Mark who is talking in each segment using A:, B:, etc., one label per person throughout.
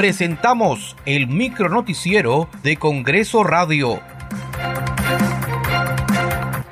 A: presentamos el micronoticiero de Congreso Radio.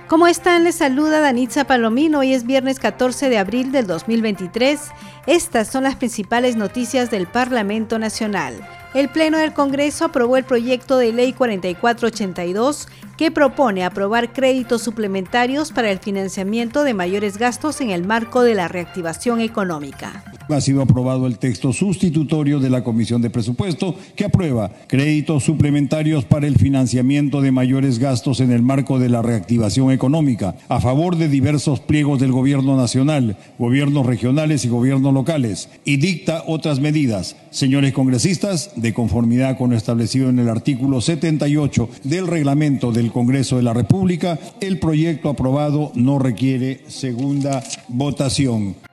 B: ¿Cómo están? Les saluda Danitza Palomino. Hoy es viernes 14 de abril del 2023. Estas son las principales noticias del Parlamento Nacional. El Pleno del Congreso aprobó el proyecto de ley 4482 que propone aprobar créditos suplementarios para el financiamiento de mayores gastos en el marco de la reactivación económica.
C: Ha sido aprobado el texto sustitutorio de la Comisión de Presupuesto que aprueba créditos suplementarios para el financiamiento de mayores gastos en el marco de la reactivación económica a favor de diversos pliegos del Gobierno Nacional, gobiernos regionales y gobiernos locales y dicta otras medidas. Señores congresistas, de conformidad con lo establecido en el artículo 78 del reglamento del Congreso de la República, el proyecto aprobado no requiere segunda votación.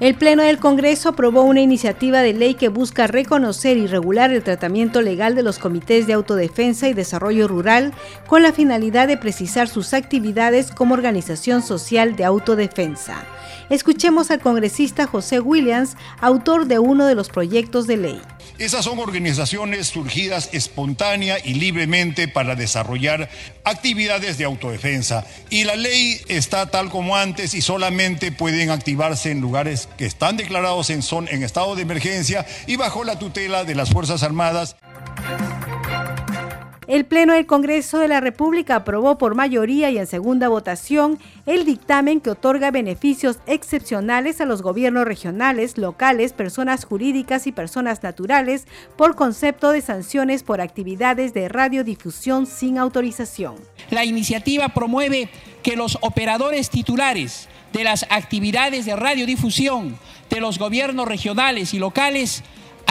B: El Pleno del Congreso aprobó una iniciativa de ley que busca reconocer y regular el tratamiento legal de los comités de autodefensa y desarrollo rural con la finalidad de precisar sus actividades como organización social de autodefensa. Escuchemos al congresista José Williams, autor de uno de los proyectos de ley.
D: Esas son organizaciones surgidas espontánea y libremente para desarrollar actividades de autodefensa. Y la ley está tal como antes y solamente pueden activarse en lugares que están declarados en, son, en estado de emergencia y bajo la tutela de las Fuerzas Armadas.
B: El Pleno del Congreso de la República aprobó por mayoría y en segunda votación el dictamen que otorga beneficios excepcionales a los gobiernos regionales, locales, personas jurídicas y personas naturales por concepto de sanciones por actividades de radiodifusión sin autorización.
E: La iniciativa promueve que los operadores titulares de las actividades de radiodifusión de los gobiernos regionales y locales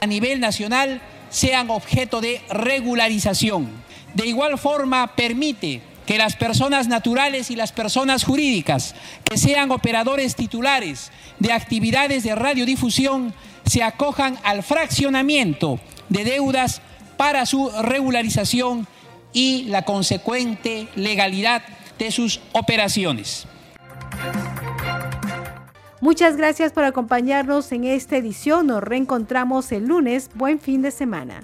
E: a nivel nacional sean objeto de regularización de igual forma, permite que las personas naturales y las personas jurídicas que sean operadores titulares de actividades de radiodifusión se acojan al fraccionamiento de deudas para su regularización y la consecuente legalidad de sus operaciones.
B: Muchas gracias por acompañarnos en esta edición. Nos reencontramos el lunes. Buen fin de semana.